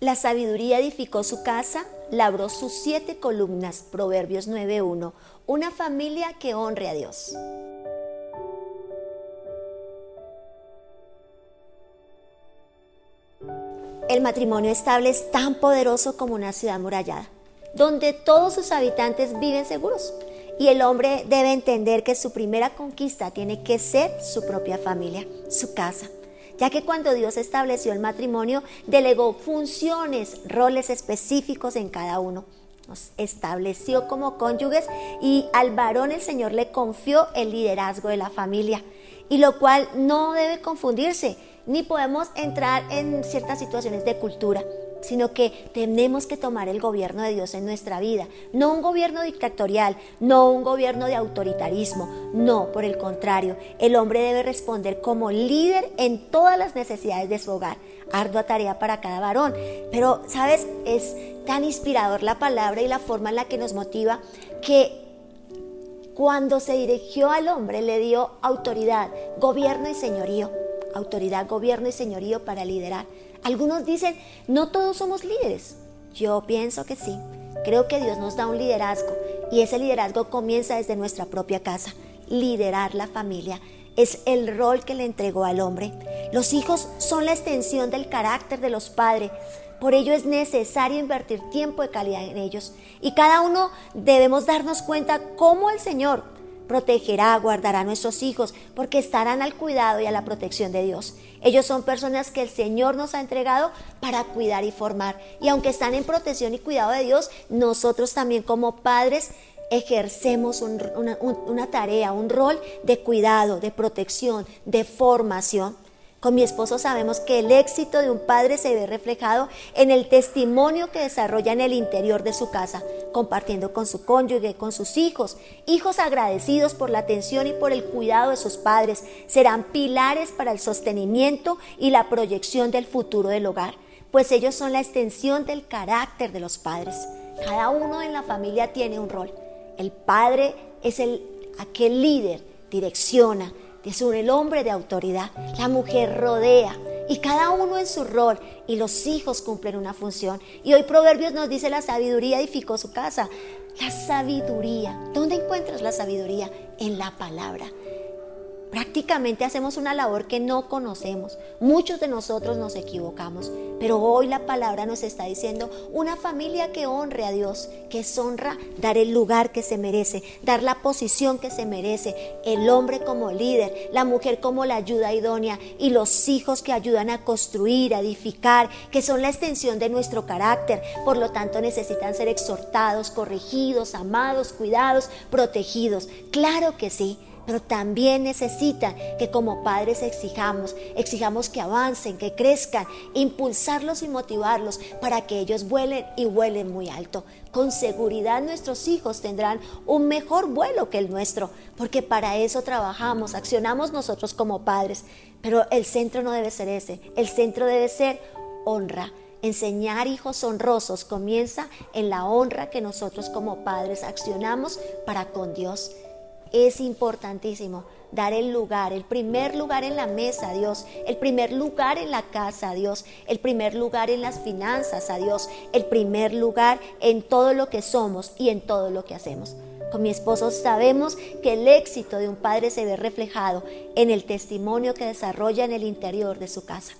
La sabiduría edificó su casa, labró sus siete columnas, Proverbios 9.1, una familia que honre a Dios. El matrimonio estable es tan poderoso como una ciudad murallada, donde todos sus habitantes viven seguros. Y el hombre debe entender que su primera conquista tiene que ser su propia familia, su casa ya que cuando Dios estableció el matrimonio, delegó funciones, roles específicos en cada uno. Nos estableció como cónyuges y al varón el Señor le confió el liderazgo de la familia, y lo cual no debe confundirse, ni podemos entrar en ciertas situaciones de cultura sino que tenemos que tomar el gobierno de Dios en nuestra vida. No un gobierno dictatorial, no un gobierno de autoritarismo, no, por el contrario, el hombre debe responder como líder en todas las necesidades de su hogar. Ardua tarea para cada varón. Pero, ¿sabes? Es tan inspirador la palabra y la forma en la que nos motiva que cuando se dirigió al hombre le dio autoridad, gobierno y señorío. Autoridad, gobierno y señorío para liderar. Algunos dicen, no todos somos líderes. Yo pienso que sí. Creo que Dios nos da un liderazgo y ese liderazgo comienza desde nuestra propia casa. Liderar la familia es el rol que le entregó al hombre. Los hijos son la extensión del carácter de los padres. Por ello es necesario invertir tiempo de calidad en ellos. Y cada uno debemos darnos cuenta cómo el Señor protegerá, guardará a nuestros hijos, porque estarán al cuidado y a la protección de Dios. Ellos son personas que el Señor nos ha entregado para cuidar y formar. Y aunque están en protección y cuidado de Dios, nosotros también como padres ejercemos una, una tarea, un rol de cuidado, de protección, de formación. Con mi esposo sabemos que el éxito de un padre se ve reflejado en el testimonio que desarrolla en el interior de su casa, compartiendo con su cónyuge, con sus hijos. Hijos agradecidos por la atención y por el cuidado de sus padres serán pilares para el sostenimiento y la proyección del futuro del hogar, pues ellos son la extensión del carácter de los padres. Cada uno en la familia tiene un rol. El padre es el aquel líder, direcciona, es el hombre de autoridad, la mujer rodea y cada uno en su rol y los hijos cumplen una función. Y hoy Proverbios nos dice la sabiduría edificó su casa. La sabiduría, ¿dónde encuentras la sabiduría? En la palabra. Prácticamente hacemos una labor que no conocemos. Muchos de nosotros nos equivocamos, pero hoy la palabra nos está diciendo una familia que honre a Dios, que honra dar el lugar que se merece, dar la posición que se merece, el hombre como líder, la mujer como la ayuda idónea y los hijos que ayudan a construir, a edificar, que son la extensión de nuestro carácter. Por lo tanto necesitan ser exhortados, corregidos, amados, cuidados, protegidos. Claro que sí pero también necesitan que como padres exijamos, exijamos que avancen, que crezcan, impulsarlos y motivarlos para que ellos vuelen y vuelen muy alto. Con seguridad nuestros hijos tendrán un mejor vuelo que el nuestro, porque para eso trabajamos, accionamos nosotros como padres. Pero el centro no debe ser ese, el centro debe ser honra. Enseñar hijos honrosos comienza en la honra que nosotros como padres accionamos para con Dios. Es importantísimo dar el lugar, el primer lugar en la mesa a Dios, el primer lugar en la casa a Dios, el primer lugar en las finanzas a Dios, el primer lugar en todo lo que somos y en todo lo que hacemos. Con mi esposo sabemos que el éxito de un padre se ve reflejado en el testimonio que desarrolla en el interior de su casa.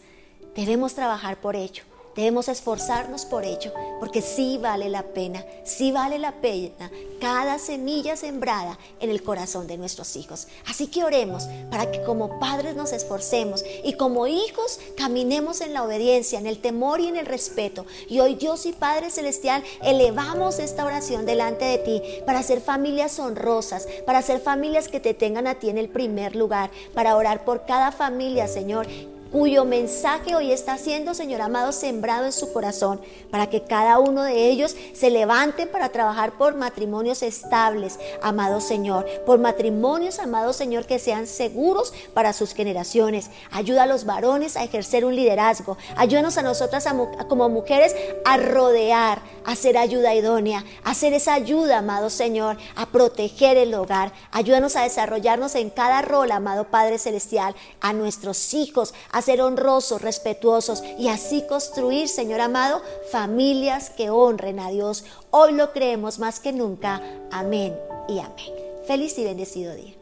Debemos trabajar por ello. Debemos esforzarnos por ello, porque sí vale la pena, sí vale la pena cada semilla sembrada en el corazón de nuestros hijos. Así que oremos para que como padres nos esforcemos y como hijos caminemos en la obediencia, en el temor y en el respeto. Y hoy Dios y Padre Celestial elevamos esta oración delante de ti para ser familias honrosas, para ser familias que te tengan a ti en el primer lugar, para orar por cada familia, Señor cuyo mensaje hoy está siendo, Señor amado, sembrado en su corazón, para que cada uno de ellos se levante para trabajar por matrimonios estables, amado Señor, por matrimonios, amado Señor, que sean seguros para sus generaciones. Ayuda a los varones a ejercer un liderazgo. Ayúdanos a nosotras como mujeres a rodear, a ser ayuda idónea, a hacer esa ayuda, amado Señor, a proteger el hogar. Ayúdanos a desarrollarnos en cada rol, amado Padre Celestial, a nuestros hijos, a a ser honrosos, respetuosos y así construir, Señor amado, familias que honren a Dios. Hoy lo creemos más que nunca. Amén y amén. Feliz y bendecido día.